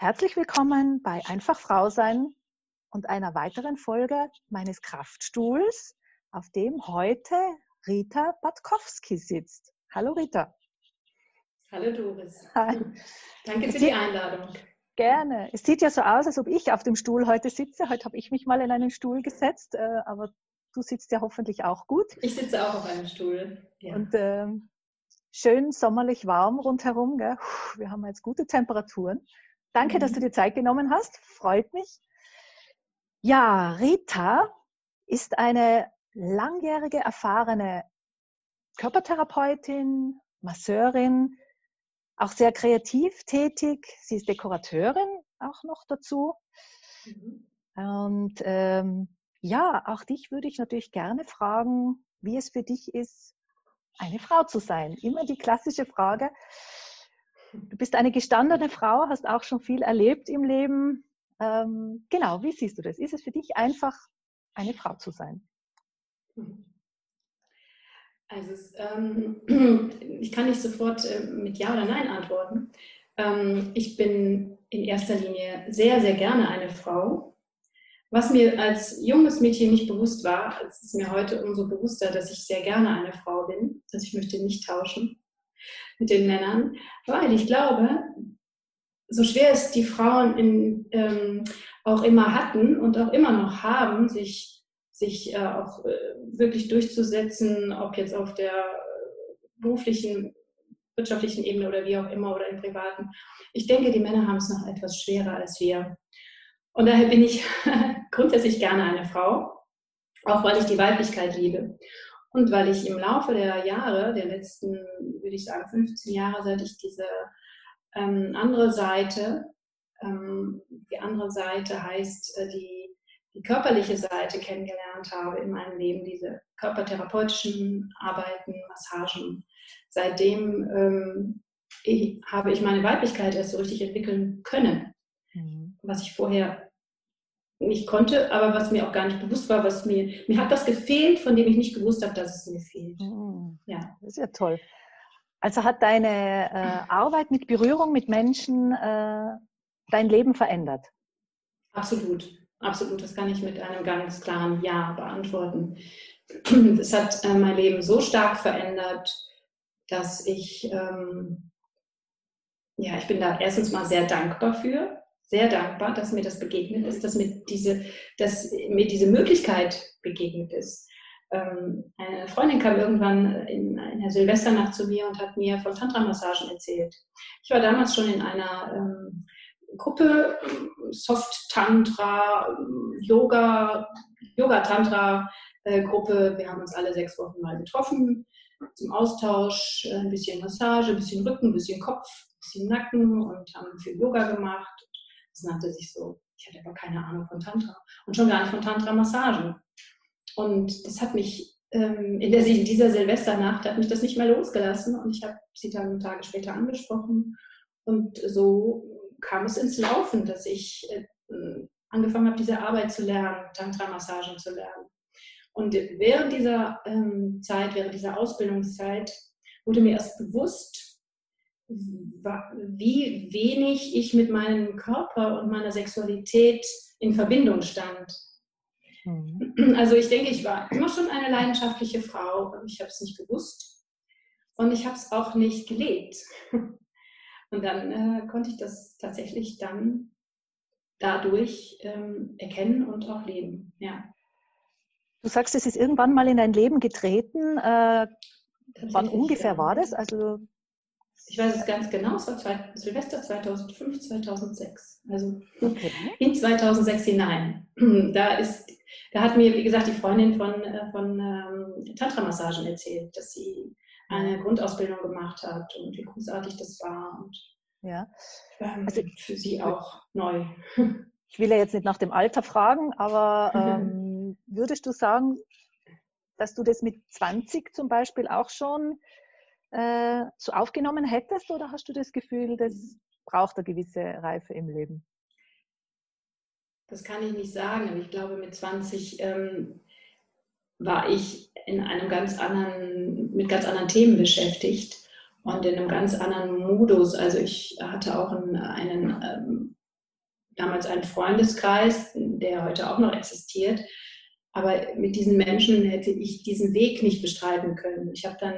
Herzlich willkommen bei Einfach Frau sein und einer weiteren Folge meines Kraftstuhls, auf dem heute Rita Batkowski sitzt. Hallo Rita. Hallo Doris. Hi. Danke für die Einladung. Gerne. Es sieht ja so aus, als ob ich auf dem Stuhl heute sitze. Heute habe ich mich mal in einen Stuhl gesetzt, äh, aber du sitzt ja hoffentlich auch gut. Ich sitze auch auf einem Stuhl. Ja. Und äh, schön sommerlich warm rundherum. Gell? Wir haben jetzt gute Temperaturen. Danke, dass du dir Zeit genommen hast. Freut mich. Ja, Rita ist eine langjährige, erfahrene Körpertherapeutin, Masseurin, auch sehr kreativ tätig. Sie ist Dekorateurin auch noch dazu. Mhm. Und ähm, ja, auch dich würde ich natürlich gerne fragen, wie es für dich ist, eine Frau zu sein. Immer die klassische Frage. Du bist eine gestandene Frau, hast auch schon viel erlebt im Leben. Ähm, genau, wie siehst du das? Ist es für dich einfach, eine Frau zu sein? Also es, ähm, ich kann nicht sofort äh, mit Ja oder Nein antworten. Ähm, ich bin in erster Linie sehr, sehr gerne eine Frau. Was mir als junges Mädchen nicht bewusst war, es ist mir heute umso bewusster, dass ich sehr gerne eine Frau bin, dass ich möchte nicht tauschen mit den Männern, weil ich glaube, so schwer es die Frauen in, ähm, auch immer hatten und auch immer noch haben, sich, sich äh, auch äh, wirklich durchzusetzen, ob jetzt auf der beruflichen, wirtschaftlichen Ebene oder wie auch immer oder im privaten. Ich denke, die Männer haben es noch etwas schwerer als wir. Und daher bin ich grundsätzlich gerne eine Frau, auch weil ich die Weiblichkeit liebe. Und weil ich im Laufe der Jahre, der letzten, würde ich sagen, 15 Jahre, seit ich diese ähm, andere Seite, ähm, die andere Seite heißt äh, die, die körperliche Seite kennengelernt habe in meinem Leben, diese körpertherapeutischen Arbeiten, Massagen. Seitdem ähm, ich, habe ich meine Weiblichkeit erst so richtig entwickeln können, mhm. was ich vorher nicht konnte, aber was mir auch gar nicht bewusst war, was mir, mir hat das gefehlt, von dem ich nicht gewusst habe, dass es mir fehlt. Mhm. Ja. Das ist ja toll. Also hat deine äh, Arbeit mit Berührung mit Menschen äh, dein Leben verändert? Absolut, absolut. Das kann ich mit einem ganz klaren Ja beantworten. Es hat äh, mein Leben so stark verändert, dass ich, ähm, ja, ich bin da erstens mal sehr dankbar für, sehr dankbar, dass mir das begegnet ist, dass mir diese, dass mir diese Möglichkeit begegnet ist. Ähm, eine Freundin kam irgendwann in, in der Silvesternacht zu mir und hat mir von Tantra-Massagen erzählt. Ich war damals schon in einer ähm, Gruppe, Soft Tantra, Yoga, Yoga Tantra äh, Gruppe. Wir haben uns alle sechs Wochen mal getroffen zum Austausch, ein bisschen Massage, ein bisschen Rücken, ein bisschen Kopf, ein bisschen Nacken und haben viel Yoga gemacht nannte sich so. Ich hatte aber keine Ahnung von Tantra und schon gar nicht von Tantra-Massagen. Und das hat mich ähm, in, der, in dieser Silvesternacht hat mich das nicht mehr losgelassen und ich habe sie dann Tage später angesprochen und so kam es ins Laufen, dass ich äh, angefangen habe, diese Arbeit zu lernen, Tantra-Massagen zu lernen. Und während dieser ähm, Zeit, während dieser Ausbildungszeit, wurde mir erst bewusst, wie wenig ich mit meinem Körper und meiner Sexualität in Verbindung stand. Mhm. Also ich denke, ich war immer schon eine leidenschaftliche Frau, ich habe es nicht gewusst und ich habe es auch nicht gelebt. Und dann äh, konnte ich das tatsächlich dann dadurch ähm, erkennen und auch leben. Ja. Du sagst, es ist irgendwann mal in dein Leben getreten. Äh, wann ungefähr war das? Also ich weiß es ganz genau, es war zwei, Silvester 2005, 2006. Also okay. in 2006 hinein. Da, ist, da hat mir, wie gesagt, die Freundin von, äh, von ähm, Tantra-Massagen erzählt, dass sie eine Grundausbildung gemacht hat und wie großartig das war. Und ja. Ähm, also, für sie auch neu. Ich will ja jetzt nicht nach dem Alter fragen, aber ähm, würdest du sagen, dass du das mit 20 zum Beispiel auch schon äh, so aufgenommen hättest oder hast du das Gefühl, das braucht eine gewisse Reife im Leben? Das kann ich nicht sagen, ich glaube, mit 20 ähm, war ich in einem ganz anderen, mit ganz anderen Themen beschäftigt und in einem ganz anderen Modus. Also ich hatte auch einen, einen ähm, damals einen Freundeskreis, der heute auch noch existiert. Aber mit diesen Menschen hätte ich diesen Weg nicht bestreiten können. Ich habe dann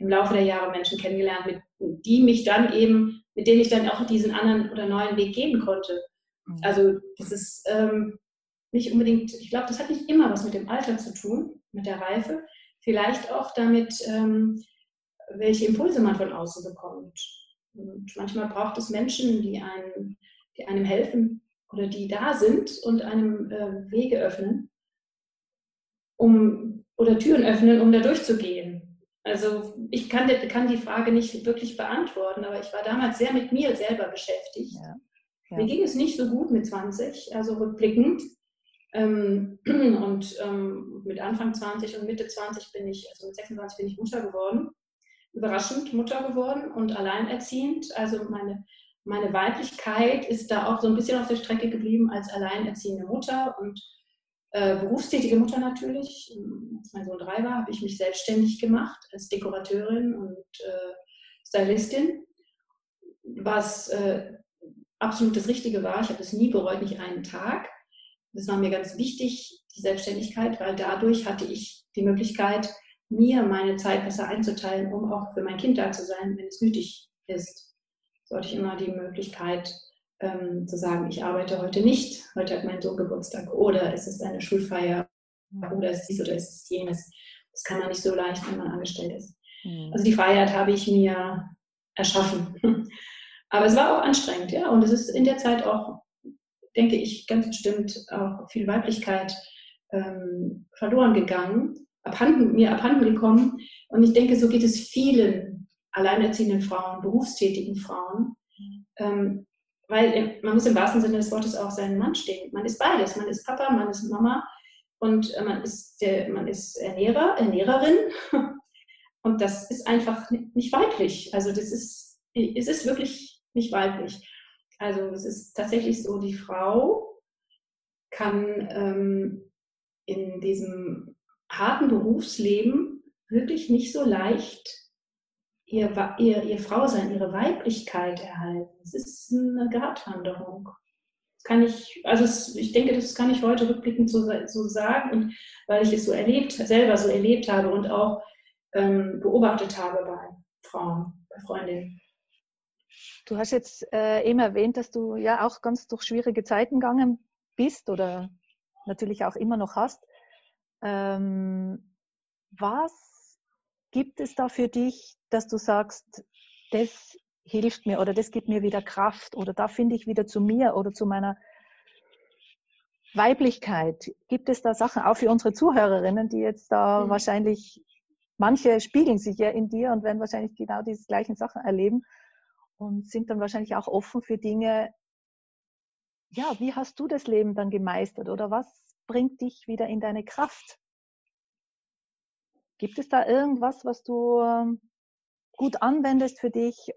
im Laufe der Jahre Menschen kennengelernt, mit, die mich dann eben, mit denen ich dann auch diesen anderen oder neuen Weg gehen konnte. Mhm. Also das ist ähm, nicht unbedingt, ich glaube, das hat nicht immer was mit dem Alter zu tun, mit der Reife. Vielleicht auch damit, ähm, welche Impulse man von außen bekommt. Und manchmal braucht es Menschen, die einem, die einem helfen oder die da sind und einem äh, Wege öffnen, um, oder Türen öffnen, um da durchzugehen. Also ich kann, kann die Frage nicht wirklich beantworten, aber ich war damals sehr mit mir selber beschäftigt. Ja. Ja. Mir ging es nicht so gut mit 20, also rückblickend. Ähm, und ähm, mit Anfang 20 und Mitte 20 bin ich, also mit 26 bin ich Mutter geworden. Überraschend Mutter geworden und alleinerziehend. Also meine, meine Weiblichkeit ist da auch so ein bisschen auf der Strecke geblieben als alleinerziehende Mutter und äh, berufstätige Mutter natürlich. Als mein Sohn drei war, habe ich mich selbstständig gemacht als Dekorateurin und äh, Stylistin, was äh, absolut das Richtige war. Ich habe es nie bereut, nicht einen Tag. Das war mir ganz wichtig, die Selbstständigkeit, weil dadurch hatte ich die Möglichkeit, mir meine Zeit besser einzuteilen, um auch für mein Kind da zu sein, wenn es nötig ist. So hatte ich immer die Möglichkeit ähm, zu sagen, ich arbeite heute nicht, heute hat mein Sohn Geburtstag oder es ist eine Schulfeier oder es ist dies oder es ist jenes. Das kann man nicht so leicht, wenn man angestellt ist. Mhm. Also die Freiheit habe ich mir erschaffen. Aber es war auch anstrengend, ja. Und es ist in der Zeit auch denke ich, ganz bestimmt auch viel Weiblichkeit ähm, verloren gegangen, abhanden, mir abhanden gekommen. Und ich denke, so geht es vielen alleinerziehenden Frauen, berufstätigen Frauen. Ähm, weil man muss im wahrsten Sinne des Wortes auch seinen Mann stehen. Man ist beides. Man ist Papa, man ist Mama und äh, man ist, man ist Ernährer, Ernährerin. Und das ist einfach nicht weiblich. Also das ist, es ist wirklich nicht weiblich. Also es ist tatsächlich so, die Frau kann ähm, in diesem harten Berufsleben wirklich nicht so leicht ihr, ihr, ihr Frausein, ihre Weiblichkeit erhalten. Es ist eine Gratwanderung. kann ich, also es, ich denke, das kann ich heute rückblickend so, so sagen, und weil ich es so erlebt, selber so erlebt habe und auch ähm, beobachtet habe bei Frauen, bei Freundinnen. Du hast jetzt äh, eben erwähnt, dass du ja auch ganz durch schwierige Zeiten gegangen bist oder natürlich auch immer noch hast. Ähm, was gibt es da für dich, dass du sagst, das hilft mir oder das gibt mir wieder Kraft oder da finde ich wieder zu mir oder zu meiner Weiblichkeit? Gibt es da Sachen, auch für unsere Zuhörerinnen, die jetzt da mhm. wahrscheinlich, manche spiegeln sich ja in dir und werden wahrscheinlich genau diese gleichen Sachen erleben und sind dann wahrscheinlich auch offen für Dinge. Ja, wie hast du das Leben dann gemeistert oder was bringt dich wieder in deine Kraft? Gibt es da irgendwas, was du ähm, gut anwendest für dich?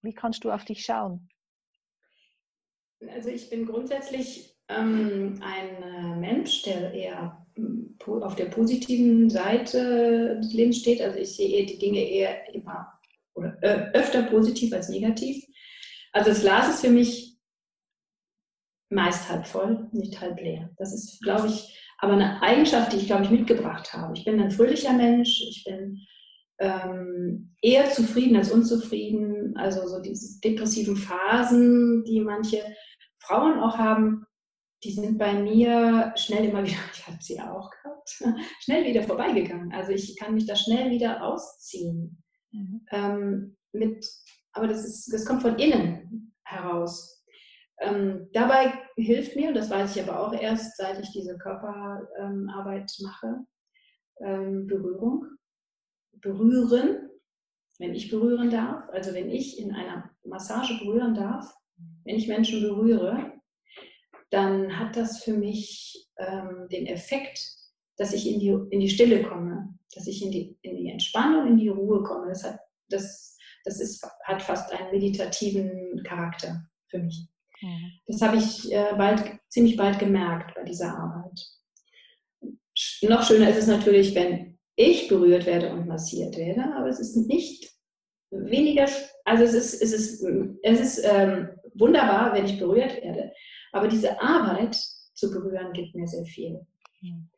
Wie kannst du auf dich schauen? Also ich bin grundsätzlich ähm, ein äh, Mensch, der eher hm, auf der positiven Seite des Lebens steht. Also ich sehe die Dinge eher immer oder äh, öfter positiv als negativ. Also das Glas ist für mich meist halb voll, nicht halb leer. Das ist, glaube ich, aber eine Eigenschaft, die ich, glaube ich, mitgebracht habe. Ich bin ein fröhlicher Mensch, ich bin ähm, eher zufrieden als unzufrieden. Also so diese depressiven Phasen, die manche Frauen auch haben, die sind bei mir schnell immer wieder, ich habe sie auch gehabt, schnell wieder vorbeigegangen. Also ich kann mich da schnell wieder ausziehen. Mhm. Ähm, mit, aber das, ist, das kommt von innen heraus. Ähm, dabei hilft mir, das weiß ich aber auch erst, seit ich diese Körperarbeit ähm, mache, ähm, Berührung. Berühren, wenn ich berühren darf, also wenn ich in einer Massage berühren darf, wenn ich Menschen berühre, dann hat das für mich ähm, den Effekt, dass ich in die, in die Stille komme, dass ich in die, in die Entspannung, in die Ruhe komme. Das, hat, das, das ist, hat fast einen meditativen Charakter für mich. Mhm. Das habe ich äh, bald, ziemlich bald gemerkt bei dieser Arbeit. Noch schöner ist es natürlich, wenn ich berührt werde und massiert werde, aber es ist nicht weniger, also es ist, es ist, es ist ähm, wunderbar, wenn ich berührt werde. Aber diese Arbeit zu berühren gibt mir sehr viel. Mhm.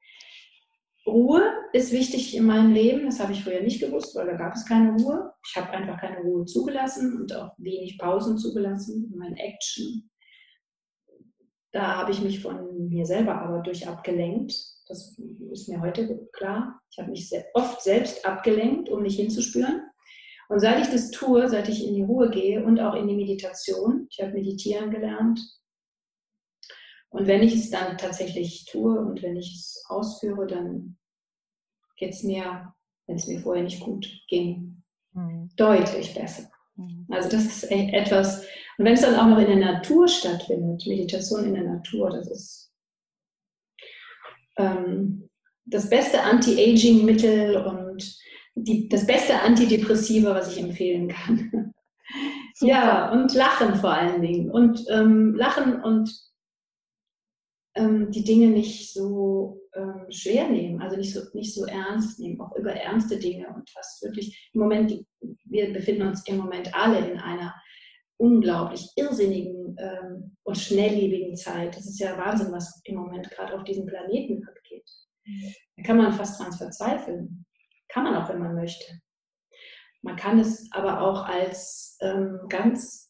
Ruhe ist wichtig in meinem Leben. Das habe ich früher nicht gewusst, weil da gab es keine Ruhe. Ich habe einfach keine Ruhe zugelassen und auch wenig Pausen zugelassen in meinen Action. Da habe ich mich von mir selber aber durch abgelenkt. Das ist mir heute klar. Ich habe mich oft selbst abgelenkt, um mich hinzuspüren. Und seit ich das tue, seit ich in die Ruhe gehe und auch in die Meditation, ich habe meditieren gelernt. Und wenn ich es dann tatsächlich tue und wenn ich es ausführe, dann geht es mir, wenn es mir vorher nicht gut ging, mhm. deutlich besser. Mhm. Also das ist etwas, und wenn es dann auch noch in der Natur stattfindet, Meditation in der Natur, das ist ähm, das beste Anti-Aging-Mittel und die, das beste Antidepressiva, was ich empfehlen kann. ja, und Lachen vor allen Dingen. Und ähm, Lachen und ähm, die Dinge nicht so ähm, schwer nehmen, also nicht so, nicht so ernst nehmen, auch über ernste Dinge und was wirklich im Moment, wir befinden uns im Moment alle in einer unglaublich irrsinnigen ähm, und schnelllebigen Zeit. Das ist ja Wahnsinn, was im Moment gerade auf diesem Planeten abgeht. Da kann man fast dran verzweifeln. Kann man auch, wenn man möchte. Man kann es aber auch als ähm, ganz,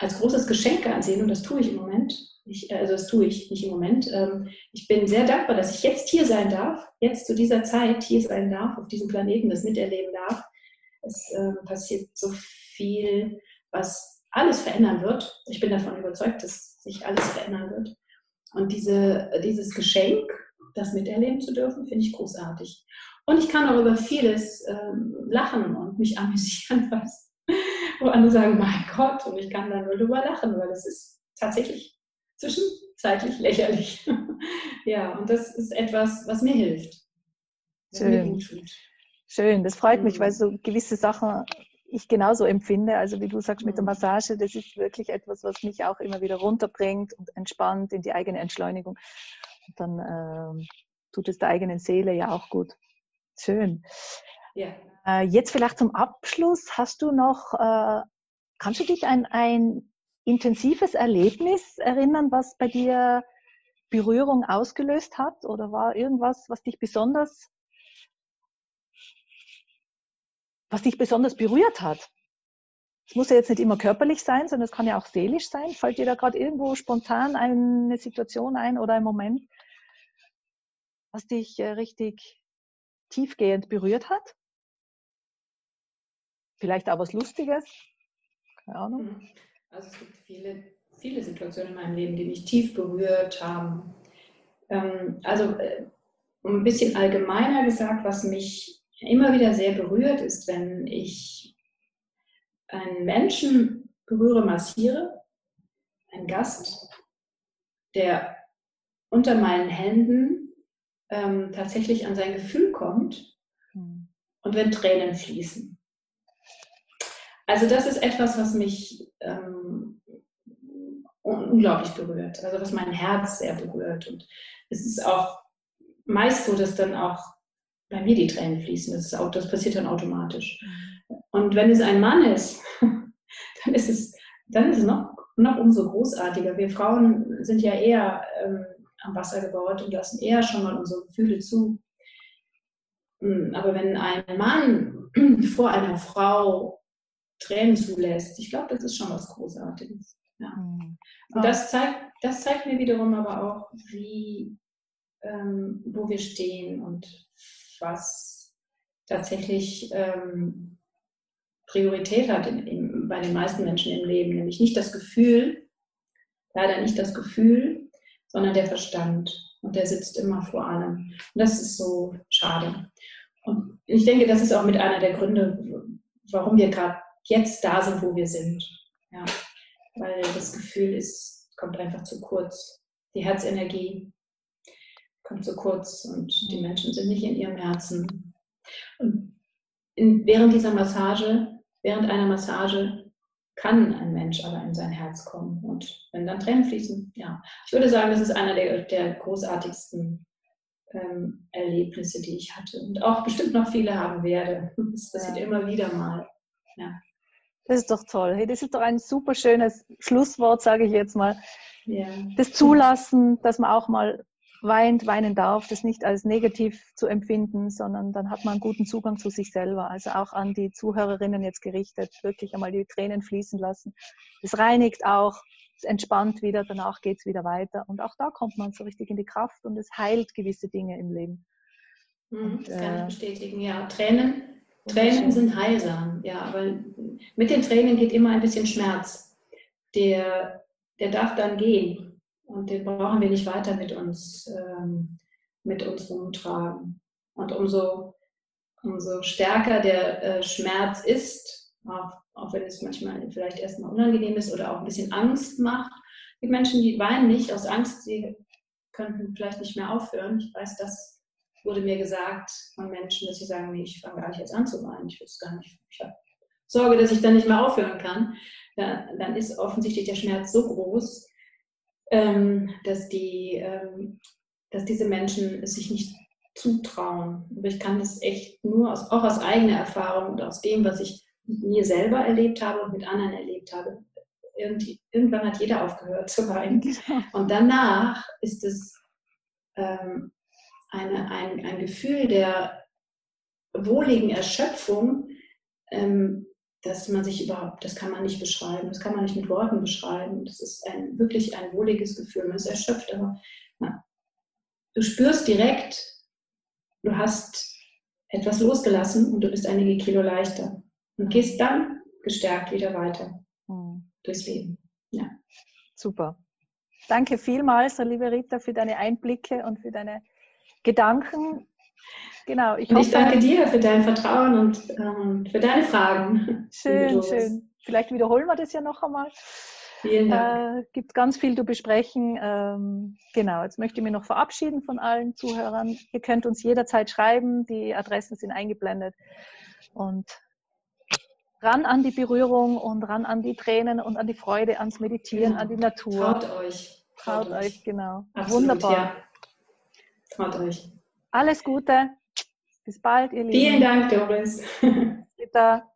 als großes Geschenk ansehen und das tue ich im Moment, ich, also das tue ich nicht im Moment. Ähm, ich bin sehr dankbar, dass ich jetzt hier sein darf, jetzt zu dieser Zeit hier sein darf, auf diesem Planeten das miterleben darf. Es äh, passiert so viel, was alles verändern wird. Ich bin davon überzeugt, dass sich alles verändern wird. Und diese, dieses Geschenk, das miterleben zu dürfen, finde ich großartig. Und ich kann auch über vieles ähm, lachen und mich amüsieren, was, wo andere sagen, mein Gott, und ich kann dann nur darüber lachen, weil es ist tatsächlich zwischenzeitlich lächerlich. ja, und das ist etwas, was mir hilft. Was Schön. Mir gut tut. Schön, das freut mich, weil mhm. so gewisse Sachen ich genauso empfinde. Also wie du sagst mit der mhm. Massage, das ist wirklich etwas, was mich auch immer wieder runterbringt und entspannt in die eigene Entschleunigung. Und dann ähm, tut es der eigenen Seele ja auch gut. Schön. Ja. Äh, jetzt vielleicht zum Abschluss. Hast du noch, äh, kannst du dich an ein intensives Erlebnis erinnern, was bei dir Berührung ausgelöst hat? Oder war irgendwas, was dich besonders, was dich besonders berührt hat? Es muss ja jetzt nicht immer körperlich sein, sondern es kann ja auch seelisch sein. Fällt dir da gerade irgendwo spontan eine Situation ein oder ein Moment, was dich äh, richtig tiefgehend berührt hat? Vielleicht auch was Lustiges? Keine Ahnung. Mhm. Also es gibt viele, viele Situationen in meinem Leben, die mich tief berührt haben. Ähm, also äh, ein bisschen allgemeiner gesagt, was mich immer wieder sehr berührt, ist, wenn ich einen Menschen berühre, massiere, einen Gast, der unter meinen Händen ähm, tatsächlich an sein Gefühl kommt hm. und wenn Tränen fließen. Also das ist etwas, was mich ähm, unglaublich berührt, also was mein Herz sehr berührt. Und es ist auch meist so, dass dann auch bei mir die Tränen fließen. Das, auch, das passiert dann automatisch. Und wenn es ein Mann ist, dann ist es, dann ist es noch, noch umso großartiger. Wir Frauen sind ja eher ähm, am Wasser gebaut und lassen eher schon mal unsere Gefühle zu. Hm, aber wenn ein Mann vor einer Frau Tränen zulässt. Ich glaube, das ist schon was Großartiges. Ja. Mhm. Und das zeigt, das zeigt mir wiederum aber auch, wie, ähm, wo wir stehen und was tatsächlich ähm, Priorität hat in, in, bei den meisten Menschen im Leben, nämlich nicht das Gefühl, leider nicht das Gefühl, sondern der Verstand. Und der sitzt immer vor allem. Und das ist so schade. Und ich denke, das ist auch mit einer der Gründe, warum wir gerade jetzt da sind, wo wir sind. Ja. Weil das Gefühl ist, kommt einfach zu kurz. Die Herzenergie kommt zu kurz und die Menschen sind nicht in ihrem Herzen. Und in, während dieser Massage, während einer Massage, kann ein Mensch aber in sein Herz kommen. Und wenn dann Tränen fließen, ja. Ich würde sagen, das ist einer der, der großartigsten ähm, Erlebnisse, die ich hatte. Und auch bestimmt noch viele haben werde. Das passiert ja. immer wieder mal. Ja. Das ist doch toll. Hey, das ist doch ein super schönes Schlusswort, sage ich jetzt mal. Ja. Das Zulassen, dass man auch mal weint, weinen darf, das nicht als negativ zu empfinden, sondern dann hat man einen guten Zugang zu sich selber. Also auch an die Zuhörerinnen jetzt gerichtet, wirklich einmal die Tränen fließen lassen. Das reinigt auch, es entspannt wieder, danach geht es wieder weiter. Und auch da kommt man so richtig in die Kraft und es heilt gewisse Dinge im Leben. Mhm, das kann ich äh, bestätigen, ja. Tränen, Tränen sind heilsam, ja, aber mit den Tränen geht immer ein bisschen Schmerz. Der, der darf dann gehen und den brauchen wir nicht weiter mit uns, ähm, mit uns rumtragen. Und umso, umso stärker der äh, Schmerz ist, auch, auch wenn es manchmal vielleicht erstmal unangenehm ist oder auch ein bisschen Angst macht. Die Menschen, die weinen nicht aus Angst, sie könnten vielleicht nicht mehr aufhören. Ich weiß, dass wurde mir gesagt von Menschen, dass sie sagen, nee, ich fange gar nicht jetzt an zu weinen, ich will es gar nicht, ich habe Sorge, dass ich dann nicht mehr aufhören kann, dann, dann ist offensichtlich der Schmerz so groß, ähm, dass, die, ähm, dass diese Menschen es sich nicht zutrauen. Aber ich kann das echt nur aus, auch aus eigener Erfahrung und aus dem, was ich mit mir selber erlebt habe und mit anderen erlebt habe. Irgendwie, irgendwann hat jeder aufgehört zu weinen. Genau. Und danach ist es ähm, eine, ein, ein Gefühl der wohligen Erschöpfung, ähm, dass man sich überhaupt, das kann man nicht beschreiben, das kann man nicht mit Worten beschreiben. Das ist ein, wirklich ein wohliges Gefühl. Man ist erschöpft, aber na, du spürst direkt, du hast etwas losgelassen und du bist einige Kilo leichter und gehst dann gestärkt wieder weiter mhm. durchs Leben. Ja. Super. Danke vielmals, liebe Rita, für deine Einblicke und für deine Gedanken. Genau. Ich, hoffe, ich danke dir für dein Vertrauen und ähm, für deine Fragen. Schön, schön. Vielleicht wiederholen wir das ja noch einmal. Vielen Dank. Äh, gibt ganz viel zu besprechen. Ähm, genau, jetzt möchte ich mich noch verabschieden von allen Zuhörern. Ihr könnt uns jederzeit schreiben, die Adressen sind eingeblendet. Und ran an die Berührung und ran an die Tränen und an die Freude, ans Meditieren, genau. an die Natur. Traut euch. Traut, Traut euch, genau. Absolut, Wunderbar. Ja. Traut euch. Alles Gute. Bis bald, ihr Lieben. Vielen Dank, Doris. Bitte.